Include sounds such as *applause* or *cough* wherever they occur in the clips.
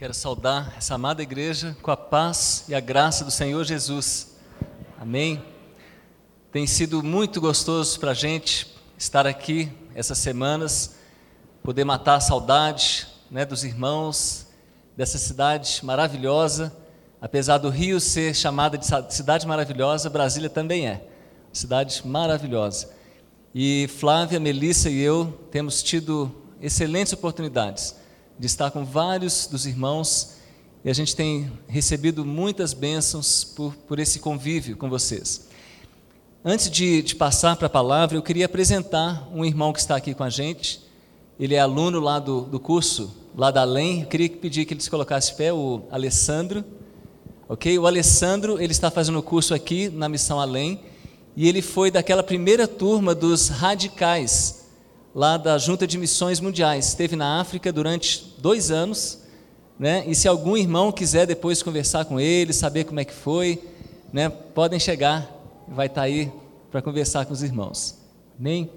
Quero saudar essa amada igreja com a paz e a graça do Senhor Jesus. Amém. Tem sido muito gostoso para a gente estar aqui essas semanas, poder matar a saudade né, dos irmãos, dessa cidade maravilhosa. Apesar do Rio ser chamada de cidade maravilhosa, Brasília também é. Cidade maravilhosa. E Flávia, Melissa e eu temos tido excelentes oportunidades de estar com vários dos irmãos e a gente tem recebido muitas bênçãos por, por esse convívio com vocês. Antes de, de passar para a palavra, eu queria apresentar um irmão que está aqui com a gente. Ele é aluno lá do, do curso, lá da Além. Eu queria pedir que ele se colocasse pé, o Alessandro. Ok? O Alessandro, ele está fazendo o curso aqui na Missão Além. E ele foi daquela primeira turma dos radicais, lá da Junta de Missões Mundiais. Esteve na África durante dois anos, né? E se algum irmão quiser depois conversar com ele, saber como é que foi, né? Podem chegar, vai estar aí para conversar com os irmãos. Amém?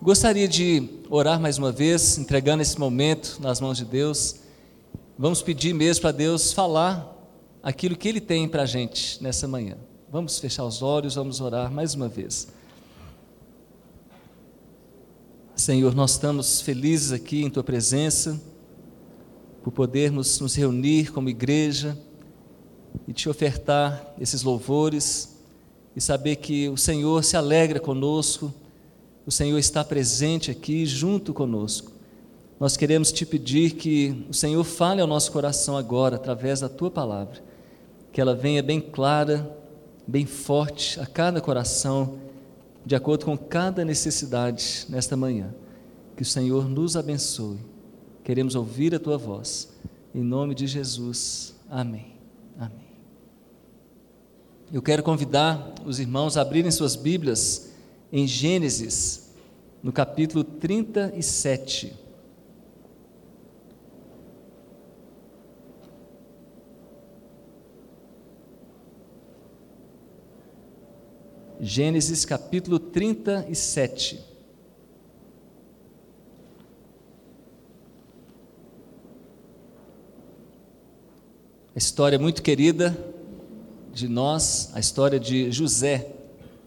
Gostaria de orar mais uma vez, entregando esse momento nas mãos de Deus. Vamos pedir mesmo para Deus falar aquilo que Ele tem para a gente nessa manhã. Vamos fechar os olhos, vamos orar mais uma vez. Senhor, nós estamos felizes aqui em Tua presença, por podermos nos reunir como igreja e te ofertar esses louvores e saber que o Senhor se alegra conosco, o Senhor está presente aqui junto conosco. Nós queremos te pedir que o Senhor fale ao nosso coração agora, através da tua palavra, que ela venha bem clara, bem forte a cada coração de acordo com cada necessidade nesta manhã. Que o Senhor nos abençoe. Queremos ouvir a tua voz. Em nome de Jesus. Amém. Amém. Eu quero convidar os irmãos a abrirem suas Bíblias em Gênesis, no capítulo 37. Gênesis capítulo 37. A história muito querida de nós, a história de José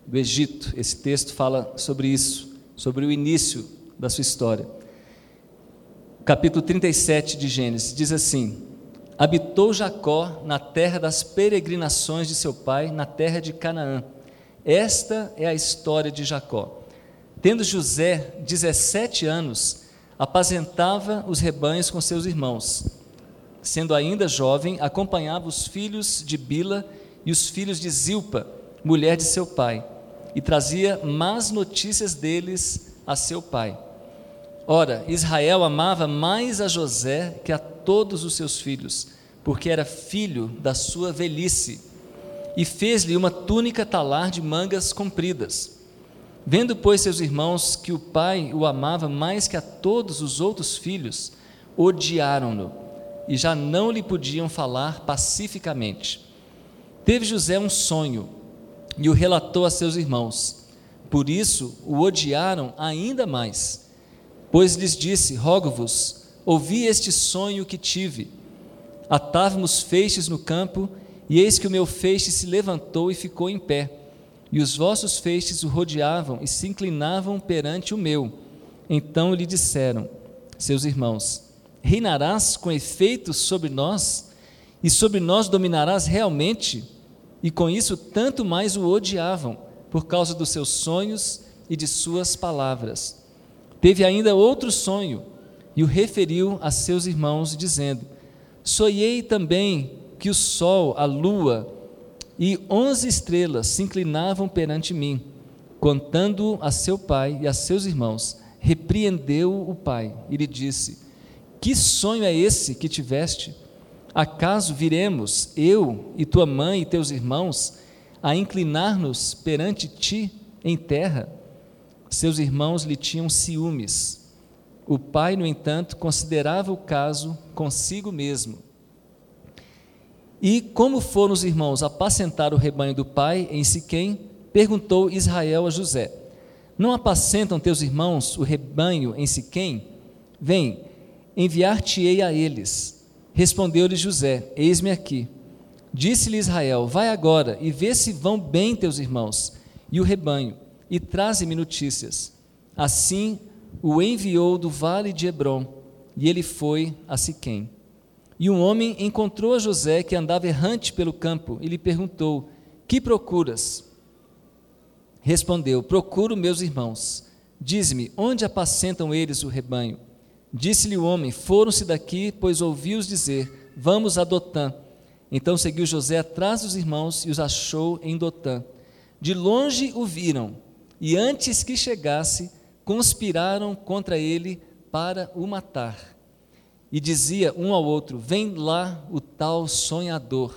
do Egito. Esse texto fala sobre isso, sobre o início da sua história. Capítulo 37 de Gênesis diz assim: Habitou Jacó na terra das peregrinações de seu pai, na terra de Canaã esta é a história de Jacó. Tendo José 17 anos, apacentava os rebanhos com seus irmãos. Sendo ainda jovem, acompanhava os filhos de Bila e os filhos de Zilpa, mulher de seu pai, e trazia más notícias deles a seu pai. Ora, Israel amava mais a José que a todos os seus filhos, porque era filho da sua velhice e fez-lhe uma túnica talar de mangas compridas. Vendo, pois, seus irmãos que o pai o amava mais que a todos os outros filhos, odiaram-no e já não lhe podiam falar pacificamente. Teve José um sonho e o relatou a seus irmãos. Por isso o odiaram ainda mais. Pois lhes disse: Rogo-vos, ouvi este sonho que tive. Atávamos feixes no campo e eis que o meu feixe se levantou e ficou em pé, e os vossos feixes o rodeavam e se inclinavam perante o meu. Então lhe disseram, seus irmãos: Reinarás com efeito sobre nós, e sobre nós dominarás realmente? E com isso, tanto mais o odiavam, por causa dos seus sonhos e de suas palavras. Teve ainda outro sonho, e o referiu a seus irmãos, dizendo: Sonhei também que o sol, a lua e onze estrelas se inclinavam perante mim. Contando a seu pai e a seus irmãos, repreendeu o pai e lhe disse: Que sonho é esse que tiveste? Acaso viremos, eu e tua mãe e teus irmãos, a inclinar-nos perante ti em terra? Seus irmãos lhe tinham ciúmes. O pai, no entanto, considerava o caso consigo mesmo e como foram os irmãos apacentar o rebanho do pai em Siquém, perguntou Israel a José: Não apacentam teus irmãos o rebanho em Siquém? Vem, enviar-te-ei a eles. Respondeu-lhe José: Eis-me aqui. Disse-lhe Israel: Vai agora e vê se vão bem teus irmãos e o rebanho, e traze-me notícias. Assim o enviou do vale de Hebron, e ele foi a Siquém. E um homem encontrou José que andava errante pelo campo e lhe perguntou: Que procuras? Respondeu: Procuro meus irmãos. Diz-me, onde apacentam eles o rebanho? Disse-lhe o homem: Foram-se daqui, pois ouvi-os dizer: Vamos a Dotã. Então seguiu José atrás dos irmãos e os achou em Dotã. De longe o viram, e antes que chegasse, conspiraram contra ele para o matar. E dizia um ao outro: Vem lá o tal sonhador.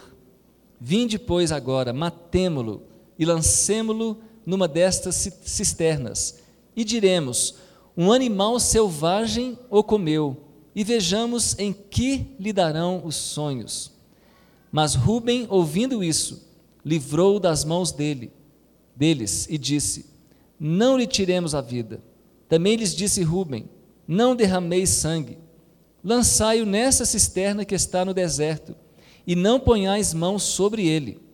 Vinde, pois, agora, matemo-lo e lancemo-lo numa destas cisternas. E diremos: Um animal selvagem o comeu, e vejamos em que lhe darão os sonhos. Mas Ruben, ouvindo isso, livrou das mãos dele, deles, e disse: Não lhe tiremos a vida. Também lhes disse Ruben: Não derrameis sangue. Lançai-o nessa cisterna que está no deserto, e não ponhais mãos sobre ele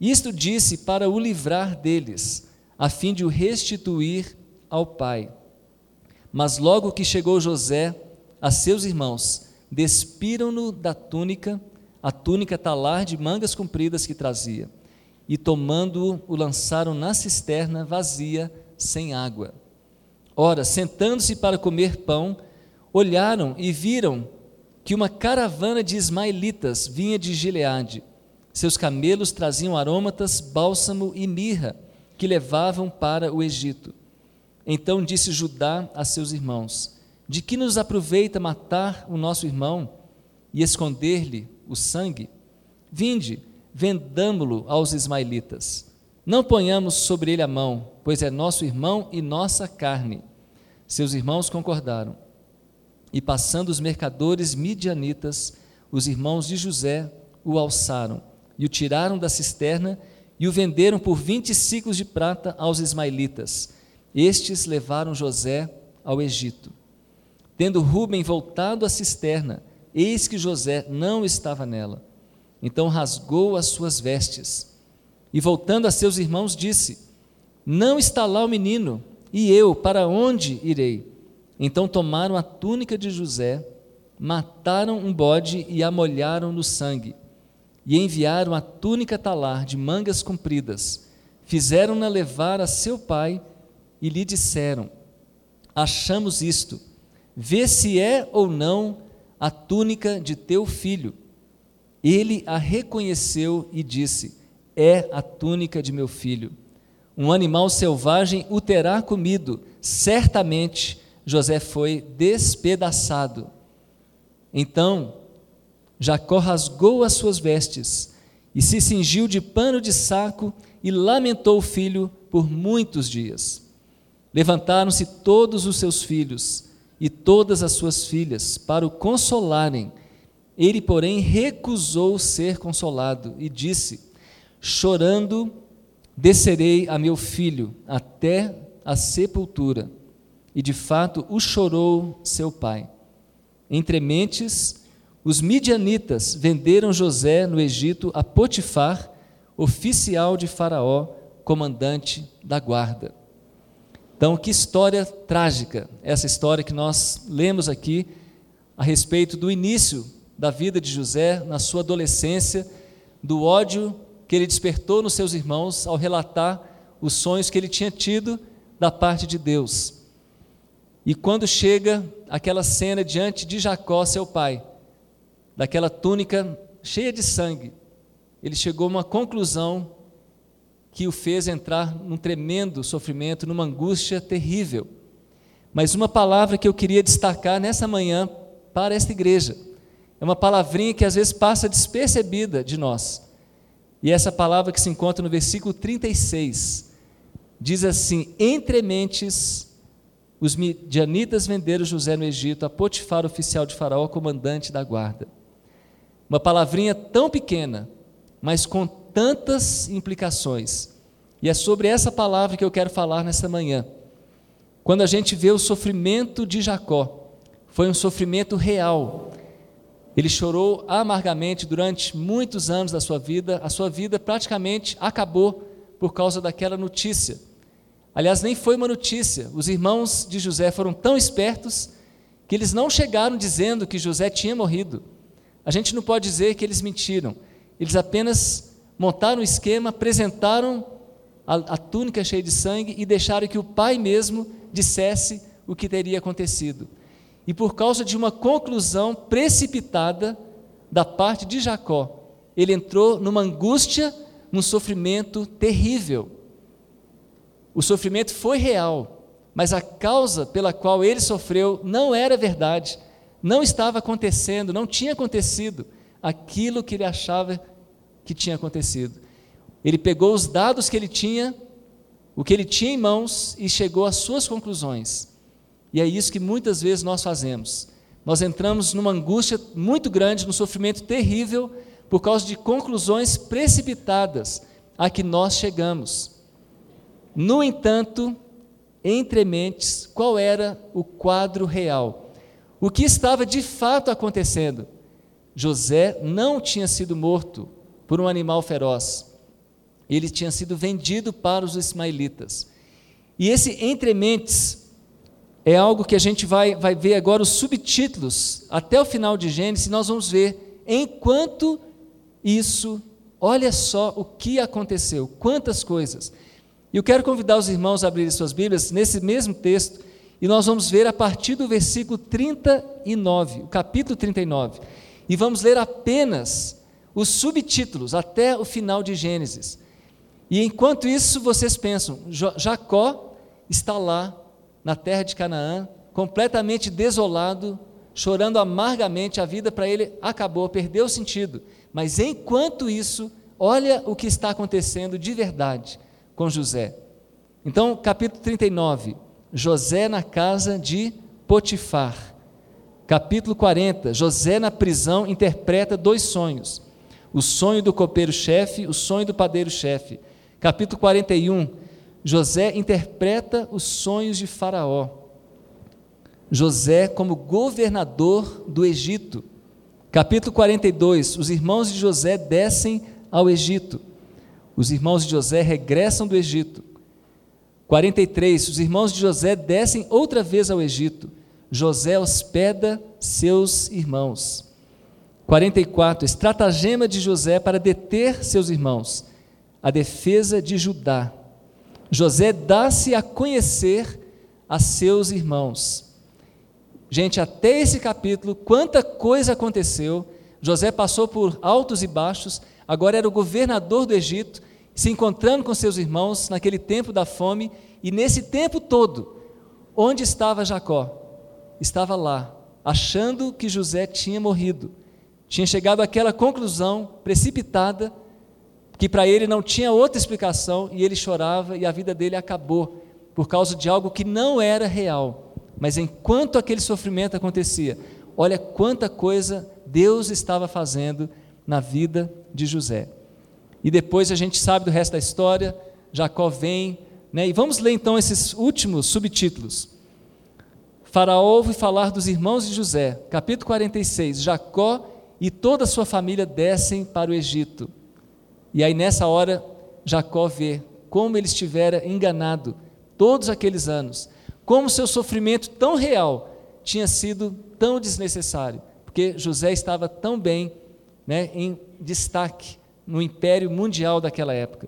isto disse para o livrar deles, a fim de o restituir ao pai. Mas logo que chegou José a seus irmãos, despiram-no da túnica, a túnica talar de mangas compridas que trazia, e tomando-o, o lançaram na cisterna vazia, sem água. Ora, sentando-se para comer pão, olharam e viram que uma caravana de ismaelitas vinha de Gileade seus camelos traziam aromatas, bálsamo e mirra, que levavam para o Egito. Então disse Judá a seus irmãos: De que nos aproveita matar o nosso irmão e esconder-lhe o sangue? Vinde, vendamo-lo aos ismaelitas. Não ponhamos sobre ele a mão, pois é nosso irmão e nossa carne. Seus irmãos concordaram. E passando os mercadores midianitas, os irmãos de José o alçaram e o tiraram da cisterna e o venderam por vinte ciclos de prata aos ismaelitas. Estes levaram José ao Egito. Tendo Ruben voltado à cisterna, eis que José não estava nela. Então rasgou as suas vestes e, voltando a seus irmãos, disse: Não está lá o menino, e eu para onde irei? Então tomaram a túnica de José, mataram um bode e a molharam no sangue e enviaram a túnica talar de mangas compridas. Fizeram-na levar a seu pai e lhe disseram: Achamos isto, vê se é ou não a túnica de teu filho. Ele a reconheceu e disse: É a túnica de meu filho. Um animal selvagem o terá comido, certamente José foi despedaçado. Então Jacó rasgou as suas vestes e se cingiu de pano de saco e lamentou o filho por muitos dias. Levantaram-se todos os seus filhos e todas as suas filhas para o consolarem. Ele, porém, recusou ser consolado e disse: Chorando, descerei a meu filho até a sepultura. E de fato o chorou seu pai. Entre mentes, os midianitas venderam José no Egito a Potifar, oficial de Faraó, comandante da guarda. Então, que história trágica essa história que nós lemos aqui a respeito do início da vida de José na sua adolescência, do ódio que ele despertou nos seus irmãos ao relatar os sonhos que ele tinha tido da parte de Deus. E quando chega aquela cena diante de Jacó, seu pai, daquela túnica cheia de sangue, ele chegou a uma conclusão que o fez entrar num tremendo sofrimento, numa angústia terrível. Mas uma palavra que eu queria destacar nessa manhã para esta igreja, é uma palavrinha que às vezes passa despercebida de nós. E essa palavra que se encontra no versículo 36 diz assim: Entre mentes, os midianitas venderam José no Egito a Potifar, oficial de Faraó, comandante da guarda. Uma palavrinha tão pequena, mas com tantas implicações. E é sobre essa palavra que eu quero falar nessa manhã. Quando a gente vê o sofrimento de Jacó, foi um sofrimento real. Ele chorou amargamente durante muitos anos da sua vida, a sua vida praticamente acabou por causa daquela notícia. Aliás, nem foi uma notícia. Os irmãos de José foram tão espertos que eles não chegaram dizendo que José tinha morrido. A gente não pode dizer que eles mentiram. Eles apenas montaram o esquema, apresentaram a, a túnica cheia de sangue e deixaram que o pai mesmo dissesse o que teria acontecido. E por causa de uma conclusão precipitada da parte de Jacó, ele entrou numa angústia, num sofrimento terrível. O sofrimento foi real, mas a causa pela qual ele sofreu não era verdade, não estava acontecendo, não tinha acontecido aquilo que ele achava que tinha acontecido. Ele pegou os dados que ele tinha, o que ele tinha em mãos e chegou às suas conclusões. E é isso que muitas vezes nós fazemos. Nós entramos numa angústia muito grande, num sofrimento terrível, por causa de conclusões precipitadas a que nós chegamos. No entanto, entre mentes, qual era o quadro real? O que estava de fato acontecendo? José não tinha sido morto por um animal feroz. Ele tinha sido vendido para os ismaelitas. E esse entre mentes é algo que a gente vai, vai ver agora os subtítulos, até o final de Gênesis, nós vamos ver, enquanto isso, olha só o que aconteceu, quantas coisas. E eu quero convidar os irmãos a abrirem suas Bíblias nesse mesmo texto, e nós vamos ver a partir do versículo 39, o capítulo 39, e vamos ler apenas os subtítulos até o final de Gênesis. E enquanto isso, vocês pensam, Jacó está lá na terra de Canaã, completamente desolado, chorando amargamente, a vida para ele acabou, perdeu o sentido. Mas enquanto isso, olha o que está acontecendo de verdade com José. Então, capítulo 39, José na casa de Potifar. Capítulo 40, José na prisão interpreta dois sonhos: o sonho do copeiro-chefe, o sonho do padeiro-chefe. Capítulo 41, José interpreta os sonhos de Faraó. José como governador do Egito. Capítulo 42: Os irmãos de José descem ao Egito. Os irmãos de José regressam do Egito. 43: Os irmãos de José descem outra vez ao Egito. José hospeda seus irmãos. 44: Estratagema de José para deter seus irmãos. A defesa de Judá. José dá-se a conhecer a seus irmãos. Gente, até esse capítulo, quanta coisa aconteceu. José passou por altos e baixos, agora era o governador do Egito, se encontrando com seus irmãos naquele tempo da fome, e nesse tempo todo, onde estava Jacó? Estava lá, achando que José tinha morrido. Tinha chegado àquela conclusão precipitada que para ele não tinha outra explicação e ele chorava e a vida dele acabou por causa de algo que não era real. Mas enquanto aquele sofrimento acontecia, olha quanta coisa Deus estava fazendo na vida de José. E depois a gente sabe do resto da história, Jacó vem, né? E vamos ler então esses últimos subtítulos. Faraó ouve falar dos irmãos de José, capítulo 46. Jacó e toda a sua família descem para o Egito. E aí nessa hora, Jacó vê como ele estivera enganado todos aqueles anos, como seu sofrimento tão real tinha sido tão desnecessário, porque José estava tão bem né, em destaque no império mundial daquela época.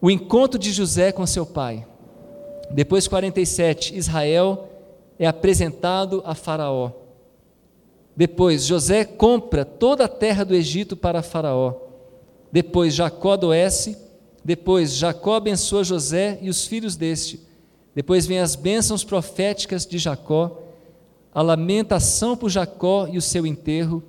O encontro de José com seu pai. Depois 47, Israel é apresentado a Faraó. Depois, José compra toda a terra do Egito para Faraó. Depois Jacó adoece, depois Jacó abençoa José e os filhos deste. Depois vem as bênçãos proféticas de Jacó, a lamentação por Jacó e o seu enterro,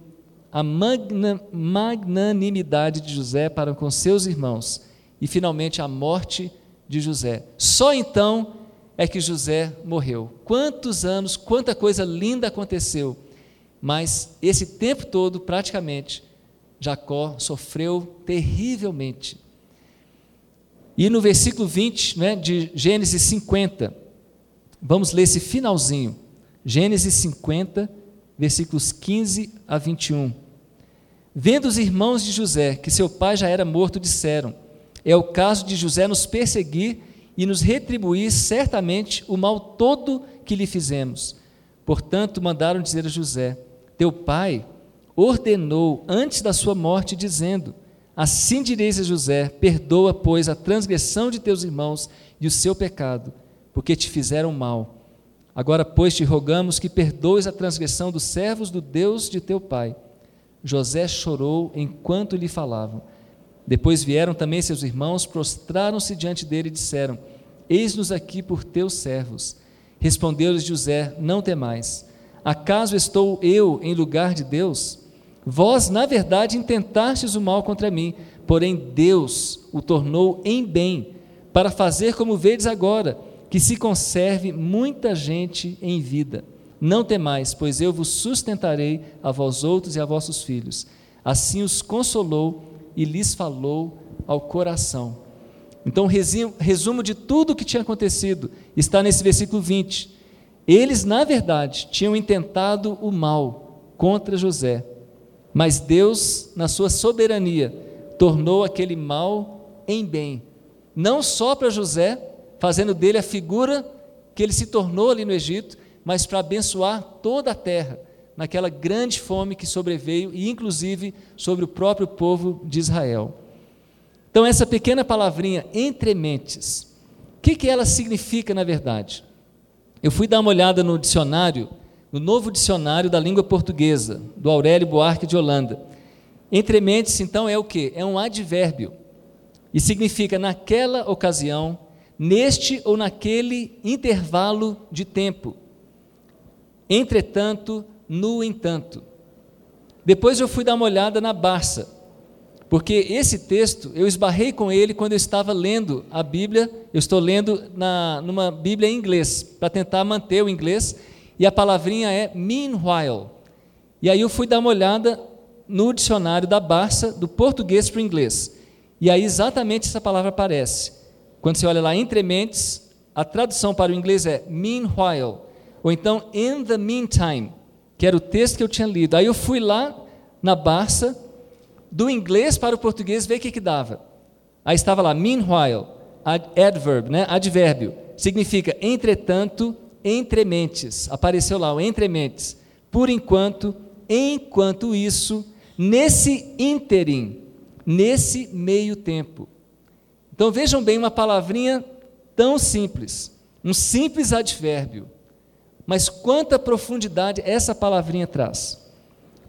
a magnanimidade de José para com seus irmãos e finalmente a morte de José. Só então é que José morreu. Quantos anos, quanta coisa linda aconteceu, mas esse tempo todo, praticamente, Jacó sofreu terrivelmente. E no versículo 20 né, de Gênesis 50, vamos ler esse finalzinho. Gênesis 50, versículos 15 a 21. Vendo os irmãos de José que seu pai já era morto, disseram: É o caso de José nos perseguir e nos retribuir certamente o mal todo que lhe fizemos. Portanto, mandaram dizer a José: Teu pai ordenou antes da sua morte, dizendo: Assim direis a José: Perdoa, pois, a transgressão de teus irmãos e o seu pecado, porque te fizeram mal. Agora, pois, te rogamos que perdoes a transgressão dos servos do Deus de teu pai. José chorou enquanto lhe falavam. Depois vieram também seus irmãos, prostraram-se diante dele e disseram: Eis-nos aqui por teus servos. Respondeu-lhes José: Não temais. Acaso estou eu em lugar de Deus? Vós, na verdade, intentastes o mal contra mim, porém Deus o tornou em bem, para fazer como vedes agora, que se conserve muita gente em vida. Não temais, pois eu vos sustentarei a vós outros e a vossos filhos. Assim os consolou e lhes falou ao coração. Então, resumo de tudo o que tinha acontecido está nesse versículo 20. Eles, na verdade, tinham intentado o mal contra José, mas Deus, na sua soberania, tornou aquele mal em bem, não só para José, fazendo dele a figura que ele se tornou ali no Egito, mas para abençoar toda a terra, naquela grande fome que sobreveio e inclusive sobre o próprio povo de Israel. Então, essa pequena palavrinha, entre mentes, o que, que ela significa na verdade? Eu fui dar uma olhada no dicionário no novo dicionário da língua portuguesa, do Aurélio Buarque de Holanda. Entre mentes, então, é o que? É um advérbio. E significa naquela ocasião, neste ou naquele intervalo de tempo. Entretanto, no entanto. Depois eu fui dar uma olhada na Barça, porque esse texto eu esbarrei com ele quando eu estava lendo a Bíblia. Eu estou lendo na, numa Bíblia em inglês, para tentar manter o inglês e a palavrinha é meanwhile. E aí eu fui dar uma olhada no dicionário da Barça, do português para o inglês. E aí exatamente essa palavra aparece. Quando você olha lá entre mentes, a tradução para o inglês é meanwhile, ou então in the meantime, que era o texto que eu tinha lido. Aí eu fui lá na Barça, do inglês para o português, ver o que, que dava. Aí estava lá, meanwhile, adverb, né? advérbio, significa entretanto, entre mentes, apareceu lá o entre mentes. Por enquanto, enquanto isso, nesse ínterim, nesse meio tempo. Então vejam bem uma palavrinha tão simples, um simples advérbio, mas quanta profundidade essa palavrinha traz.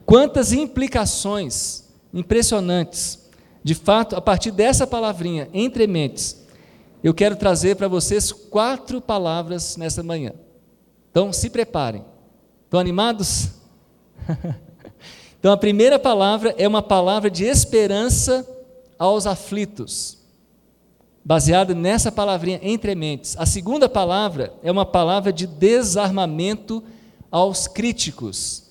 Quantas implicações impressionantes. De fato, a partir dessa palavrinha, entre mentes, eu quero trazer para vocês quatro palavras nessa manhã. Então, se preparem. Estão animados? *laughs* então, a primeira palavra é uma palavra de esperança aos aflitos, baseada nessa palavrinha entre mentes. A segunda palavra é uma palavra de desarmamento aos críticos.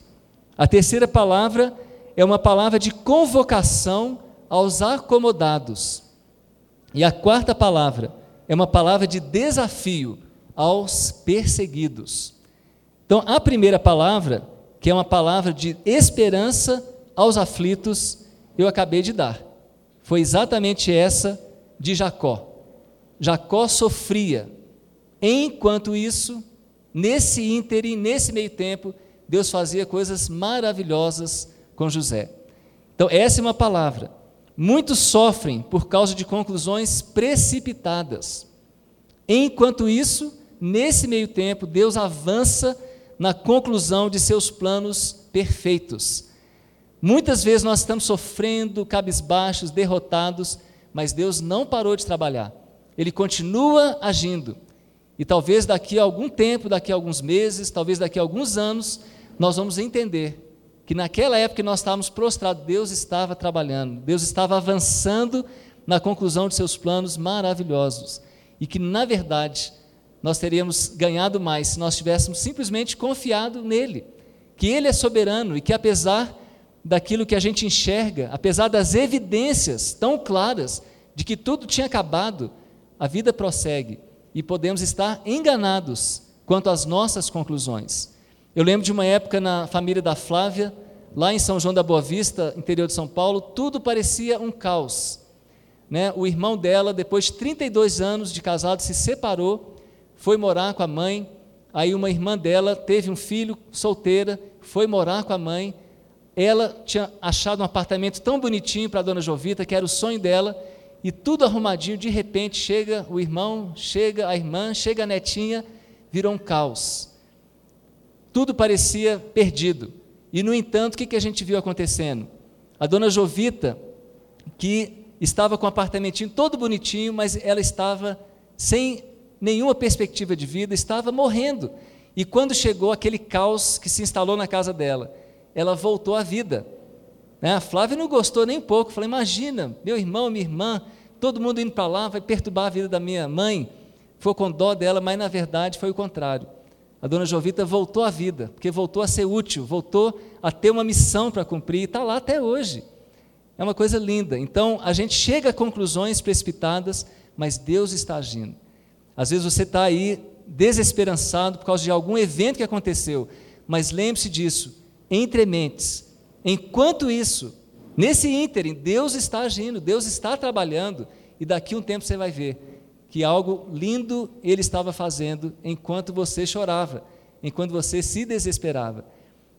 A terceira palavra é uma palavra de convocação aos acomodados. E a quarta palavra é uma palavra de desafio aos perseguidos. Então, a primeira palavra, que é uma palavra de esperança aos aflitos, eu acabei de dar. Foi exatamente essa de Jacó. Jacó sofria. Enquanto isso, nesse ínterim, nesse meio tempo, Deus fazia coisas maravilhosas com José. Então, essa é uma palavra. Muitos sofrem por causa de conclusões precipitadas. Enquanto isso, nesse meio tempo, Deus avança na conclusão de seus planos perfeitos. Muitas vezes nós estamos sofrendo, cabisbaixos, derrotados, mas Deus não parou de trabalhar. Ele continua agindo. E talvez daqui a algum tempo, daqui a alguns meses, talvez daqui a alguns anos, nós vamos entender que naquela época que nós estávamos prostrados, Deus estava trabalhando, Deus estava avançando na conclusão de seus planos maravilhosos. E que, na verdade, nós teríamos ganhado mais se nós tivéssemos simplesmente confiado nele, que ele é soberano e que apesar daquilo que a gente enxerga, apesar das evidências tão claras de que tudo tinha acabado, a vida prossegue e podemos estar enganados quanto às nossas conclusões. Eu lembro de uma época na família da Flávia, lá em São João da Boa Vista, interior de São Paulo, tudo parecia um caos. Né? O irmão dela, depois de 32 anos de casado, se separou, foi morar com a mãe. Aí uma irmã dela teve um filho solteira, foi morar com a mãe. Ela tinha achado um apartamento tão bonitinho para a dona Jovita, que era o sonho dela, e tudo arrumadinho, de repente chega o irmão, chega a irmã, chega a netinha, virou um caos. Tudo parecia perdido. E, no entanto, o que, a gente viu acontecendo? A dona Jovita, que estava com o apartamentinho todo bonitinho, mas ela estava sem nenhuma perspectiva de vida, estava morrendo. E quando chegou aquele caos que se instalou na casa dela, ela voltou à vida. Né? A Flávia não gostou nem um pouco, falou: Imagina, meu irmão, minha irmã, todo mundo indo para lá, vai perturbar a vida da minha mãe. Foi com dó dela, mas na verdade foi o contrário. A dona Jovita voltou à vida, porque voltou a ser útil, voltou a ter uma missão para cumprir e está lá até hoje. É uma coisa linda. Então, a gente chega a conclusões precipitadas, mas Deus está agindo. Às vezes você está aí desesperançado por causa de algum evento que aconteceu, mas lembre-se disso, entre mentes. Enquanto isso, nesse ínterim, Deus está agindo, Deus está trabalhando, e daqui um tempo você vai ver que algo lindo ele estava fazendo enquanto você chorava, enquanto você se desesperava.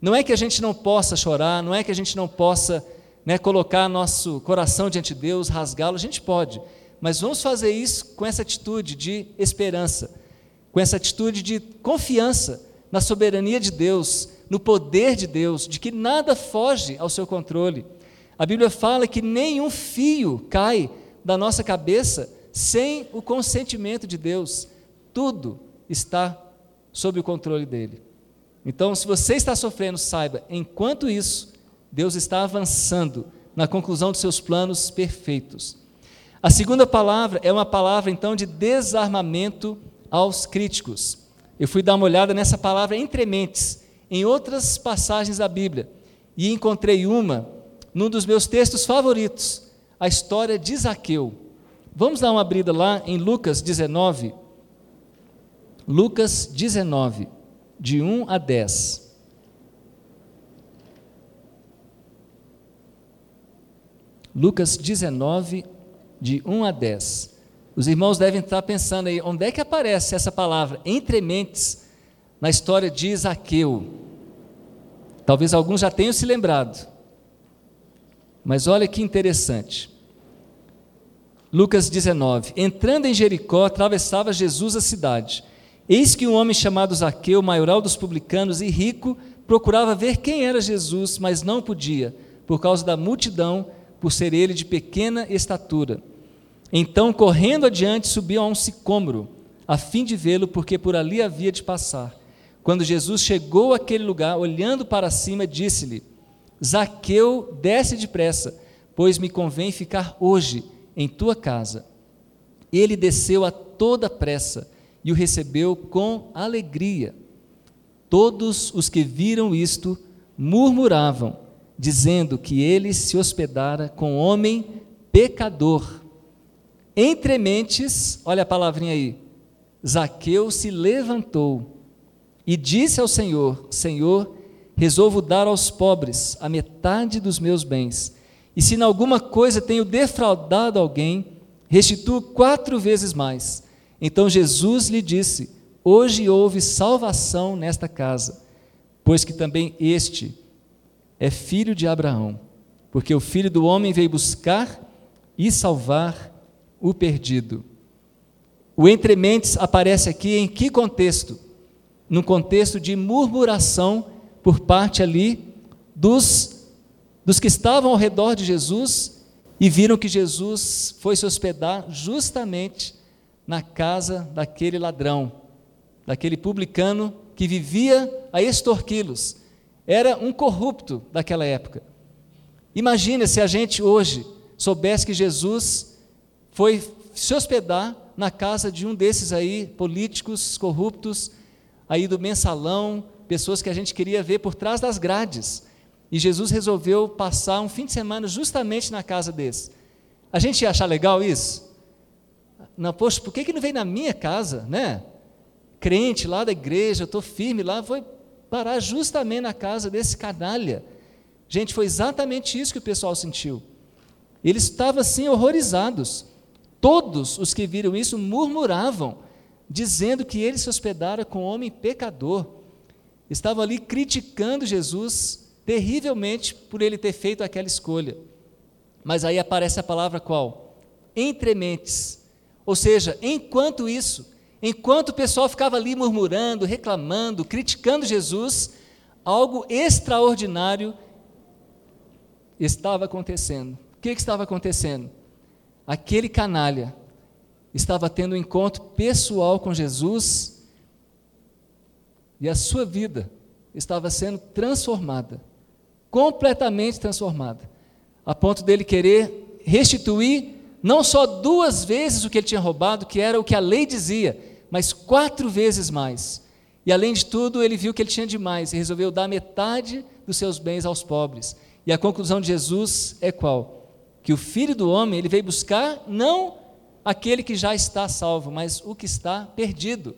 Não é que a gente não possa chorar, não é que a gente não possa né, colocar nosso coração diante de Deus, rasgá-lo, a gente pode, mas vamos fazer isso com essa atitude de esperança, com essa atitude de confiança na soberania de Deus, no poder de Deus, de que nada foge ao seu controle. A Bíblia fala que nenhum fio cai da nossa cabeça sem o consentimento de Deus. Tudo está sob o controle dele. Então, se você está sofrendo, saiba, enquanto isso, Deus está avançando na conclusão dos seus planos perfeitos. A segunda palavra é uma palavra, então, de desarmamento aos críticos. Eu fui dar uma olhada nessa palavra entre mentes, em outras passagens da Bíblia, e encontrei uma num dos meus textos favoritos, a história de Zaqueu. Vamos dar uma abrida lá em Lucas 19. Lucas 19, de 1 a 10. Lucas 19, de 1 a 10. Os irmãos devem estar pensando aí, onde é que aparece essa palavra, entre mentes, na história de Zaqueu? Talvez alguns já tenham se lembrado. Mas olha que interessante. Lucas 19: Entrando em Jericó, atravessava Jesus a cidade. Eis que um homem chamado Zaqueu, maioral dos publicanos e rico, procurava ver quem era Jesus, mas não podia, por causa da multidão, por ser ele de pequena estatura. Então, correndo adiante, subiu a um sicômoro, a fim de vê-lo, porque por ali havia de passar. Quando Jesus chegou àquele lugar, olhando para cima, disse-lhe: Zaqueu, desce depressa, pois me convém ficar hoje em tua casa. Ele desceu a toda pressa e o recebeu com alegria. Todos os que viram isto murmuravam, dizendo que ele se hospedara com homem pecador. Entre mentes, olha a palavrinha aí, Zaqueu se levantou e disse ao Senhor: Senhor, resolvo dar aos pobres a metade dos meus bens e se em alguma coisa tenho defraudado alguém, restituo quatro vezes mais. Então Jesus lhe disse: Hoje houve salvação nesta casa, pois que também este é filho de Abraão, porque o filho do homem veio buscar e salvar o perdido. O entrementes aparece aqui em que contexto? No contexto de murmuração por parte ali dos dos que estavam ao redor de Jesus e viram que Jesus foi se hospedar justamente na casa daquele ladrão, daquele publicano que vivia a extorquí-los. Era um corrupto daquela época. Imagina se a gente hoje soubesse que Jesus foi se hospedar na casa de um desses aí políticos corruptos aí do mensalão, pessoas que a gente queria ver por trás das grades. E Jesus resolveu passar um fim de semana justamente na casa desse. A gente ia achar legal isso? Não, poxa, por que, que não veio na minha casa, né? Crente lá da igreja, eu estou firme lá, foi parar justamente na casa desse canalha. Gente, foi exatamente isso que o pessoal sentiu. Eles estavam assim horrorizados. Todos os que viram isso murmuravam, dizendo que ele se hospedara com um homem pecador. Estavam ali criticando Jesus terrivelmente por ele ter feito aquela escolha. Mas aí aparece a palavra qual? Entre mentes. Ou seja, enquanto isso, enquanto o pessoal ficava ali murmurando, reclamando, criticando Jesus, algo extraordinário estava acontecendo. O que, que estava acontecendo? Aquele canalha estava tendo um encontro pessoal com Jesus e a sua vida estava sendo transformada, completamente transformada, a ponto dele querer restituir não só duas vezes o que ele tinha roubado, que era o que a lei dizia, mas quatro vezes mais. E além de tudo, ele viu que ele tinha demais e resolveu dar metade dos seus bens aos pobres. E a conclusão de Jesus é qual? Que o Filho do Homem, ele veio buscar não aquele que já está salvo, mas o que está perdido.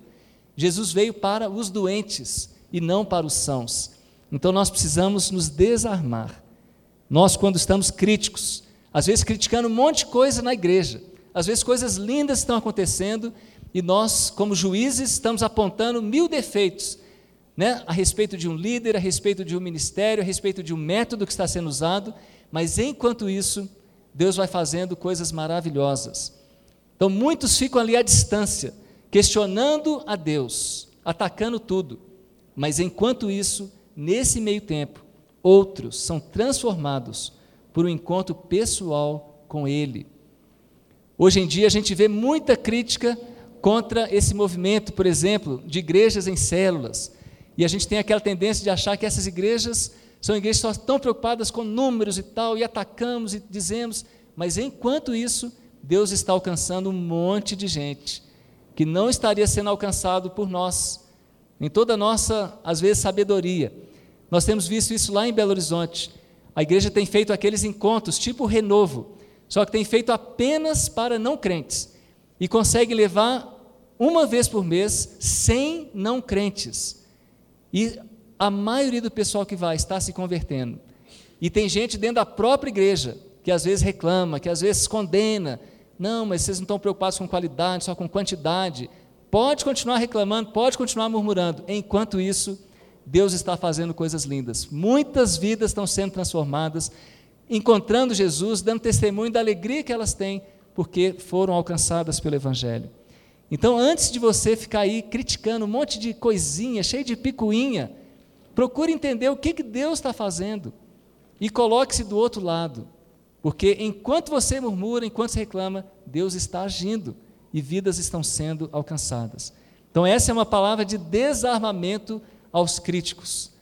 Jesus veio para os doentes e não para os sãos. Então nós precisamos nos desarmar. Nós, quando estamos críticos, às vezes criticando um monte de coisa na igreja, às vezes coisas lindas estão acontecendo e nós, como juízes, estamos apontando mil defeitos né, a respeito de um líder, a respeito de um ministério, a respeito de um método que está sendo usado, mas enquanto isso, Deus vai fazendo coisas maravilhosas. Então, muitos ficam ali à distância, questionando a Deus, atacando tudo, mas enquanto isso, nesse meio tempo, outros são transformados por um encontro pessoal com Ele. Hoje em dia, a gente vê muita crítica contra esse movimento, por exemplo, de igrejas em células e a gente tem aquela tendência de achar que essas igrejas são igrejas que estão preocupadas com números e tal, e atacamos e dizemos, mas enquanto isso, Deus está alcançando um monte de gente que não estaria sendo alcançado por nós, em toda a nossa, às vezes, sabedoria. Nós temos visto isso lá em Belo Horizonte. A igreja tem feito aqueles encontros, tipo renovo, só que tem feito apenas para não crentes, e consegue levar uma vez por mês 100 não crentes. E a maioria do pessoal que vai está se convertendo. E tem gente dentro da própria igreja que às vezes reclama, que às vezes condena. Não, mas vocês não estão preocupados com qualidade, só com quantidade. Pode continuar reclamando, pode continuar murmurando. Enquanto isso, Deus está fazendo coisas lindas. Muitas vidas estão sendo transformadas, encontrando Jesus, dando testemunho da alegria que elas têm, porque foram alcançadas pelo Evangelho. Então, antes de você ficar aí criticando um monte de coisinha, cheio de picuinha, procure entender o que, que Deus está fazendo e coloque-se do outro lado. Porque enquanto você murmura, enquanto você reclama, Deus está agindo e vidas estão sendo alcançadas. Então, essa é uma palavra de desarmamento aos críticos.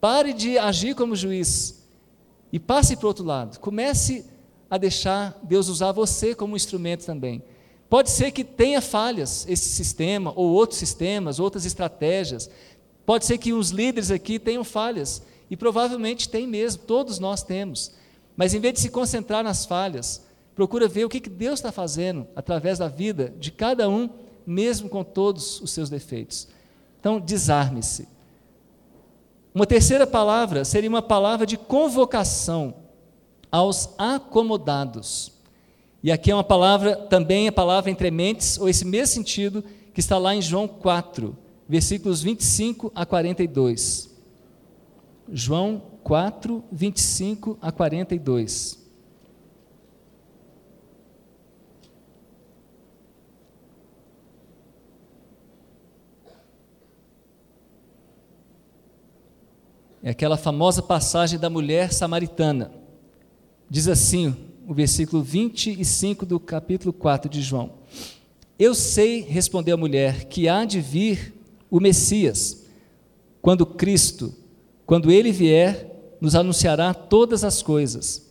Pare de agir como juiz e passe para o outro lado. Comece a deixar Deus usar você como instrumento também. Pode ser que tenha falhas esse sistema, ou outros sistemas, outras estratégias. Pode ser que os líderes aqui tenham falhas, e provavelmente tem mesmo, todos nós temos. Mas em vez de se concentrar nas falhas, procura ver o que Deus está fazendo através da vida de cada um, mesmo com todos os seus defeitos. Então, desarme-se. Uma terceira palavra seria uma palavra de convocação aos acomodados. E aqui é uma palavra, também a palavra entre mentes, ou esse mesmo sentido, que está lá em João 4, versículos 25 a 42. João 4, 25 a 42. É aquela famosa passagem da mulher samaritana. Diz assim o versículo 25 do capítulo 4 de João. Eu sei, respondeu a mulher, que há de vir o Messias, quando Cristo, quando ele vier, nos anunciará todas as coisas.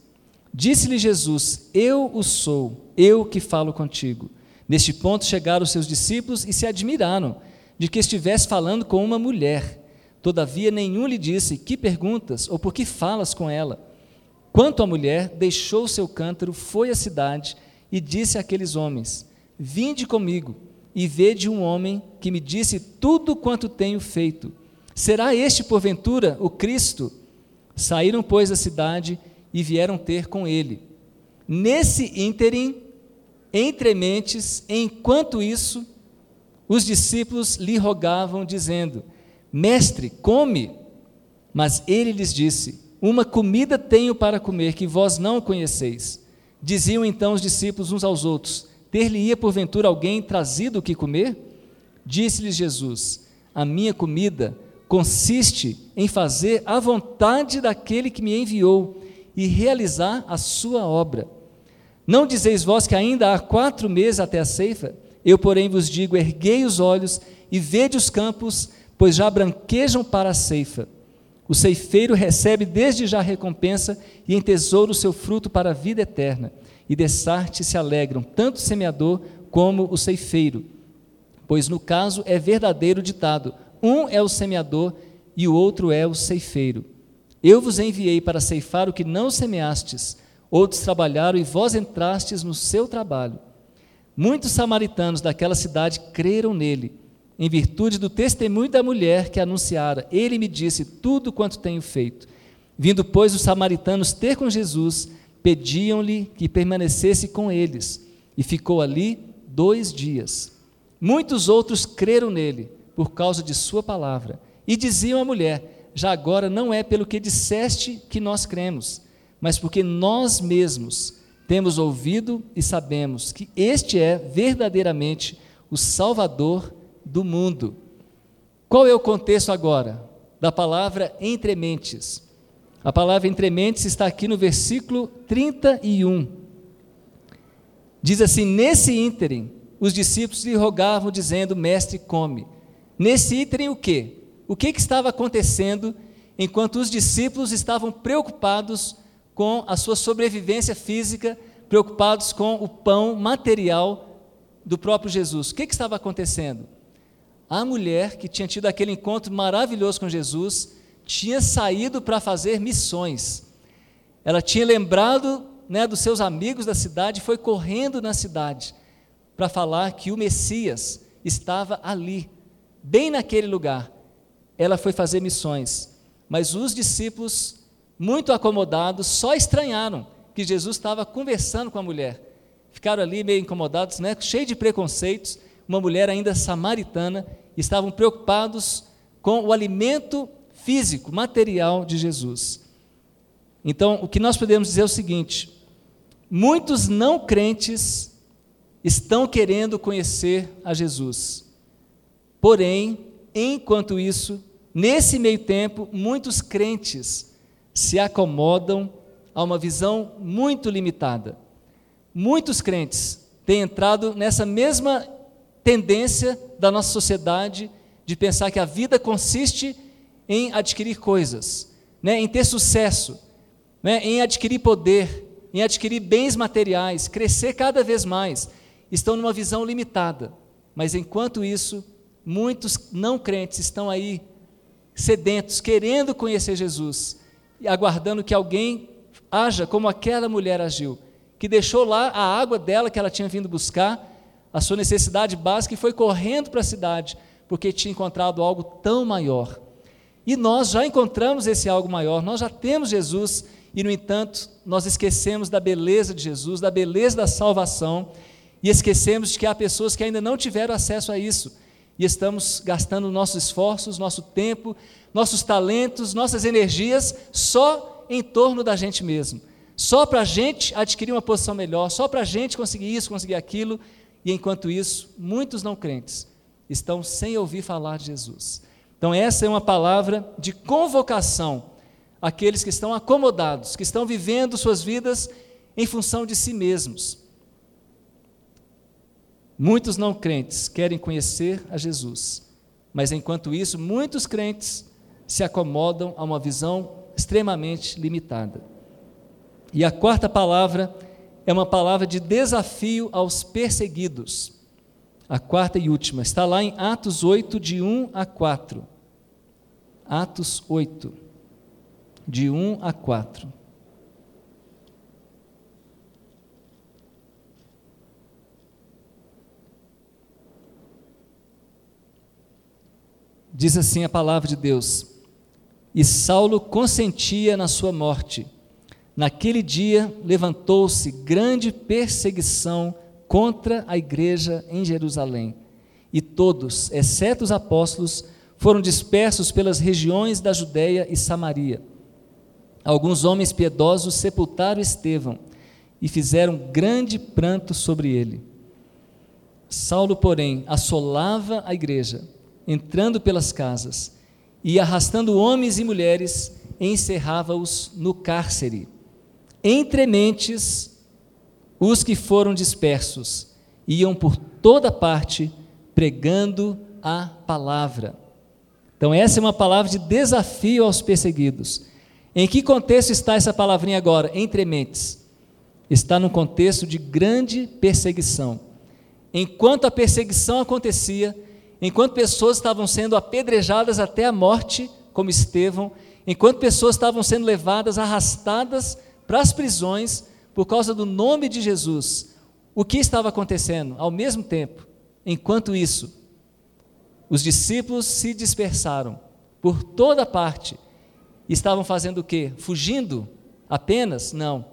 Disse-lhe Jesus: Eu o sou, eu que falo contigo. Neste ponto chegaram os seus discípulos e se admiraram de que estivesse falando com uma mulher. Todavia, nenhum lhe disse: Que perguntas ou por que falas com ela? Quanto à mulher, deixou seu cântaro, foi à cidade e disse àqueles homens: Vinde comigo e vede um homem que me disse tudo quanto tenho feito. Será este, porventura, o Cristo? Saíram, pois, da cidade e vieram ter com ele. Nesse ínterim, entre mentes, enquanto isso, os discípulos lhe rogavam, dizendo: Mestre, come. Mas ele lhes disse: Uma comida tenho para comer que vós não conheceis. Diziam então os discípulos uns aos outros: Ter-lhe-ia porventura alguém trazido o que comer? Disse-lhes Jesus: A minha comida consiste em fazer a vontade daquele que me enviou e realizar a sua obra. Não dizeis vós que ainda há quatro meses até a ceifa? Eu, porém, vos digo: erguei os olhos e vede os campos, pois já branquejam para a ceifa. O ceifeiro recebe desde já recompensa e entesoura o seu fruto para a vida eterna. E dessarte se alegram tanto o semeador como o ceifeiro. Pois no caso é verdadeiro ditado: um é o semeador e o outro é o ceifeiro. Eu vos enviei para ceifar o que não semeastes, outros trabalharam e vós entrastes no seu trabalho. Muitos samaritanos daquela cidade creram nele, em virtude do testemunho da mulher que anunciara. Ele me disse tudo quanto tenho feito. Vindo, pois, os samaritanos ter com Jesus, pediam-lhe que permanecesse com eles, e ficou ali dois dias. Muitos outros creram nele por causa de Sua palavra. E diziam à mulher: Já agora não é pelo que disseste que nós cremos, mas porque nós mesmos temos ouvido e sabemos que este é verdadeiramente o Salvador do mundo. Qual é o contexto agora da palavra entre mentes? A palavra entre mentes está aqui no versículo 31. Diz assim: Nesse ínterim, os discípulos lhe rogavam, dizendo: Mestre, come. Nesse item, o que? O que, que estava acontecendo enquanto os discípulos estavam preocupados com a sua sobrevivência física, preocupados com o pão material do próprio Jesus? O que, que estava acontecendo? A mulher que tinha tido aquele encontro maravilhoso com Jesus tinha saído para fazer missões. Ela tinha lembrado né, dos seus amigos da cidade e foi correndo na cidade para falar que o Messias estava ali, bem naquele lugar, ela foi fazer missões. Mas os discípulos, muito acomodados, só estranharam que Jesus estava conversando com a mulher. Ficaram ali meio incomodados, né? cheio de preconceitos, uma mulher ainda samaritana, estavam preocupados com o alimento físico, material de Jesus. Então, o que nós podemos dizer é o seguinte: muitos não crentes estão querendo conhecer a Jesus. Porém, enquanto isso, nesse meio tempo, muitos crentes se acomodam a uma visão muito limitada. Muitos crentes têm entrado nessa mesma tendência da nossa sociedade de pensar que a vida consiste em adquirir coisas, né, em ter sucesso, né, em adquirir poder, em adquirir bens materiais, crescer cada vez mais. Estão numa visão limitada. Mas enquanto isso, Muitos não crentes estão aí sedentos, querendo conhecer Jesus, e aguardando que alguém haja como aquela mulher agiu, que deixou lá a água dela que ela tinha vindo buscar, a sua necessidade básica, e foi correndo para a cidade, porque tinha encontrado algo tão maior. E nós já encontramos esse algo maior, nós já temos Jesus, e no entanto, nós esquecemos da beleza de Jesus, da beleza da salvação, e esquecemos de que há pessoas que ainda não tiveram acesso a isso e estamos gastando nossos esforços, nosso tempo, nossos talentos, nossas energias só em torno da gente mesmo. Só para a gente adquirir uma posição melhor, só para a gente conseguir isso, conseguir aquilo, e enquanto isso, muitos não crentes estão sem ouvir falar de Jesus. Então, essa é uma palavra de convocação àqueles que estão acomodados, que estão vivendo suas vidas em função de si mesmos Muitos não crentes querem conhecer a Jesus, mas enquanto isso, muitos crentes se acomodam a uma visão extremamente limitada. E a quarta palavra é uma palavra de desafio aos perseguidos. A quarta e última está lá em Atos 8, de 1 a 4. Atos 8, de 1 a 4. Diz assim a palavra de Deus: E Saulo consentia na sua morte. Naquele dia levantou-se grande perseguição contra a igreja em Jerusalém, e todos, exceto os apóstolos, foram dispersos pelas regiões da Judéia e Samaria. Alguns homens piedosos sepultaram Estevão e fizeram grande pranto sobre ele. Saulo, porém, assolava a igreja, entrando pelas casas e arrastando homens e mulheres, encerrava-os no cárcere. Entre mentes, os que foram dispersos iam por toda parte pregando a palavra. Então, essa é uma palavra de desafio aos perseguidos. Em que contexto está essa palavrinha agora? Entre mentes. Está num contexto de grande perseguição enquanto a perseguição acontecia, enquanto pessoas estavam sendo apedrejadas até a morte, como Estevão, enquanto pessoas estavam sendo levadas, arrastadas para as prisões por causa do nome de Jesus, o que estava acontecendo? Ao mesmo tempo, enquanto isso, os discípulos se dispersaram por toda parte. Estavam fazendo o quê? Fugindo apenas? Não.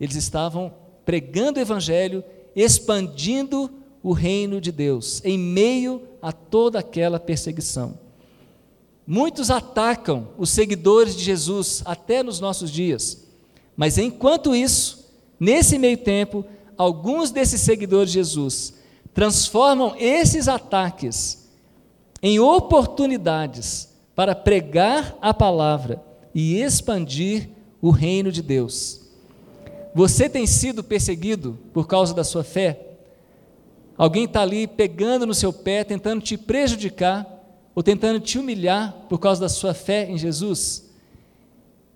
Eles estavam pregando o evangelho, expandindo o reino de Deus em meio a toda aquela perseguição. Muitos atacam os seguidores de Jesus até nos nossos dias, mas enquanto isso, nesse meio tempo, alguns desses seguidores de Jesus transformam esses ataques em oportunidades para pregar a palavra e expandir o reino de Deus. Você tem sido perseguido por causa da sua fé? Alguém está ali pegando no seu pé, tentando te prejudicar ou tentando te humilhar por causa da sua fé em Jesus?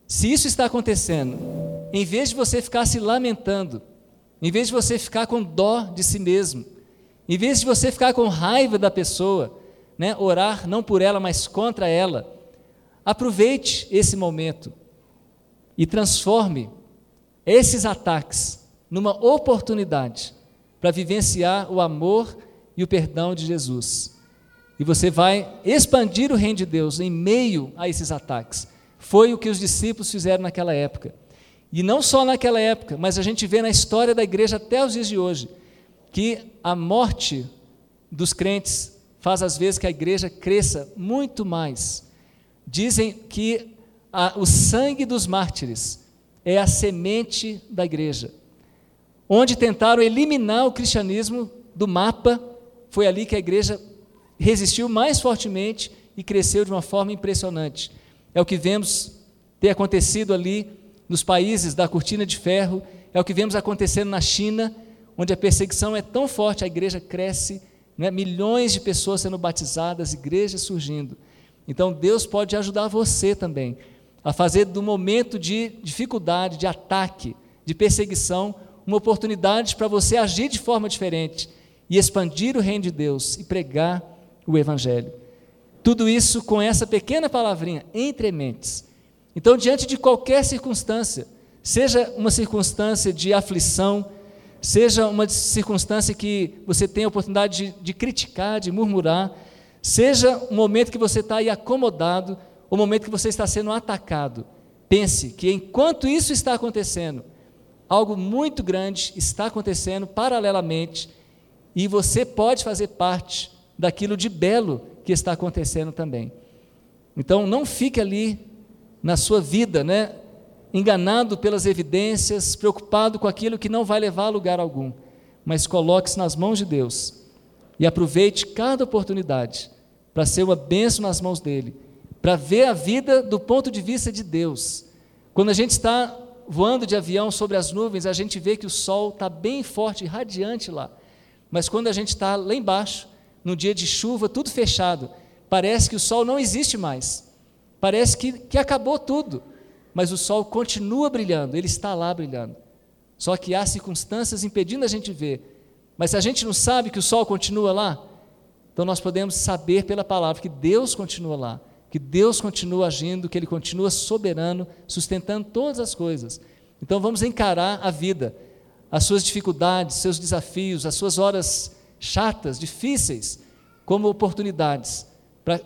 Se isso está acontecendo, em vez de você ficar se lamentando, em vez de você ficar com dó de si mesmo, em vez de você ficar com raiva da pessoa, né, orar não por ela, mas contra ela, aproveite esse momento e transforme esses ataques numa oportunidade para vivenciar o amor e o perdão de Jesus. E você vai expandir o reino de Deus em meio a esses ataques. Foi o que os discípulos fizeram naquela época. E não só naquela época, mas a gente vê na história da igreja até os dias de hoje, que a morte dos crentes faz às vezes que a igreja cresça muito mais. Dizem que a, o sangue dos mártires é a semente da igreja onde tentaram eliminar o cristianismo do mapa, foi ali que a igreja resistiu mais fortemente e cresceu de uma forma impressionante. É o que vemos ter acontecido ali nos países da cortina de ferro, é o que vemos acontecendo na China, onde a perseguição é tão forte, a igreja cresce, né? milhões de pessoas sendo batizadas, igrejas surgindo. Então Deus pode ajudar você também a fazer do momento de dificuldade, de ataque, de perseguição, uma oportunidade para você agir de forma diferente e expandir o reino de Deus e pregar o Evangelho. Tudo isso com essa pequena palavrinha, entre mentes. Então, diante de qualquer circunstância, seja uma circunstância de aflição, seja uma circunstância que você tem a oportunidade de, de criticar, de murmurar, seja um momento que você está aí acomodado, o momento que você está sendo atacado, pense que enquanto isso está acontecendo, algo muito grande está acontecendo paralelamente e você pode fazer parte daquilo de belo que está acontecendo também. Então, não fique ali na sua vida, né, enganado pelas evidências, preocupado com aquilo que não vai levar a lugar algum, mas coloque-se nas mãos de Deus e aproveite cada oportunidade para ser uma bênção nas mãos dele, para ver a vida do ponto de vista de Deus. Quando a gente está voando de avião sobre as nuvens, a gente vê que o sol está bem forte radiante lá. Mas quando a gente está lá embaixo, no dia de chuva, tudo fechado, parece que o sol não existe mais. Parece que, que acabou tudo. Mas o sol continua brilhando, ele está lá brilhando. Só que há circunstâncias impedindo a gente ver. Mas se a gente não sabe que o sol continua lá, então nós podemos saber pela palavra que Deus continua lá que Deus continua agindo, que Ele continua soberano, sustentando todas as coisas. Então vamos encarar a vida, as suas dificuldades, seus desafios, as suas horas chatas, difíceis, como oportunidades para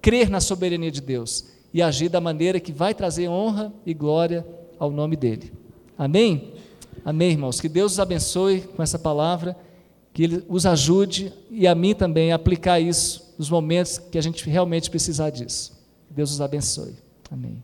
crer na soberania de Deus e agir da maneira que vai trazer honra e glória ao nome dEle. Amém? Amém, irmãos. Que Deus os abençoe com essa palavra, que Ele os ajude e a mim também a aplicar isso nos momentos que a gente realmente precisar disso. Deus os abençoe. Amém.